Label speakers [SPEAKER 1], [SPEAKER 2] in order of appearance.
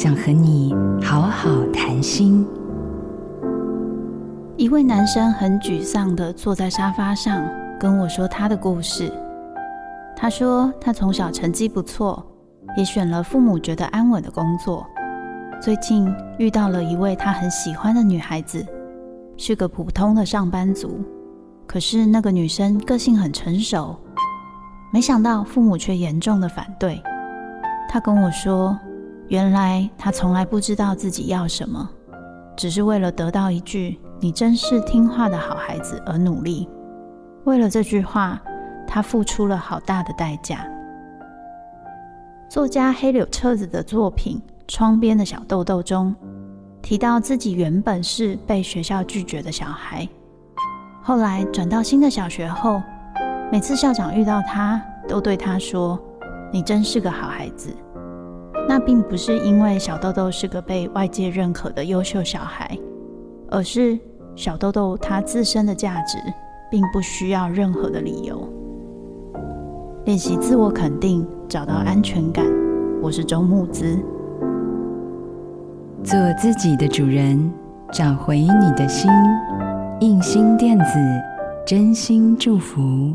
[SPEAKER 1] 想和你好好谈心。
[SPEAKER 2] 一位男生很沮丧地坐在沙发上，跟我说他的故事。他说他从小成绩不错，也选了父母觉得安稳的工作。最近遇到了一位他很喜欢的女孩子，是个普通的上班族。可是那个女生个性很成熟，没想到父母却严重的反对。他跟我说，原来他从来不知道自己要什么，只是为了得到一句“你真是听话的好孩子”而努力。为了这句话，他付出了好大的代价。作家黑柳彻子的作品《窗边的小豆豆》中提到，自己原本是被学校拒绝的小孩。后来转到新的小学后，每次校长遇到他，都对他说：“你真是个好孩子。”那并不是因为小豆豆是个被外界认可的优秀小孩，而是小豆豆他自身的价值并不需要任何的理由。练习自我肯定，找到安全感。我是周慕姿，
[SPEAKER 1] 做自己的主人，找回你的心。印心电子，真心祝福。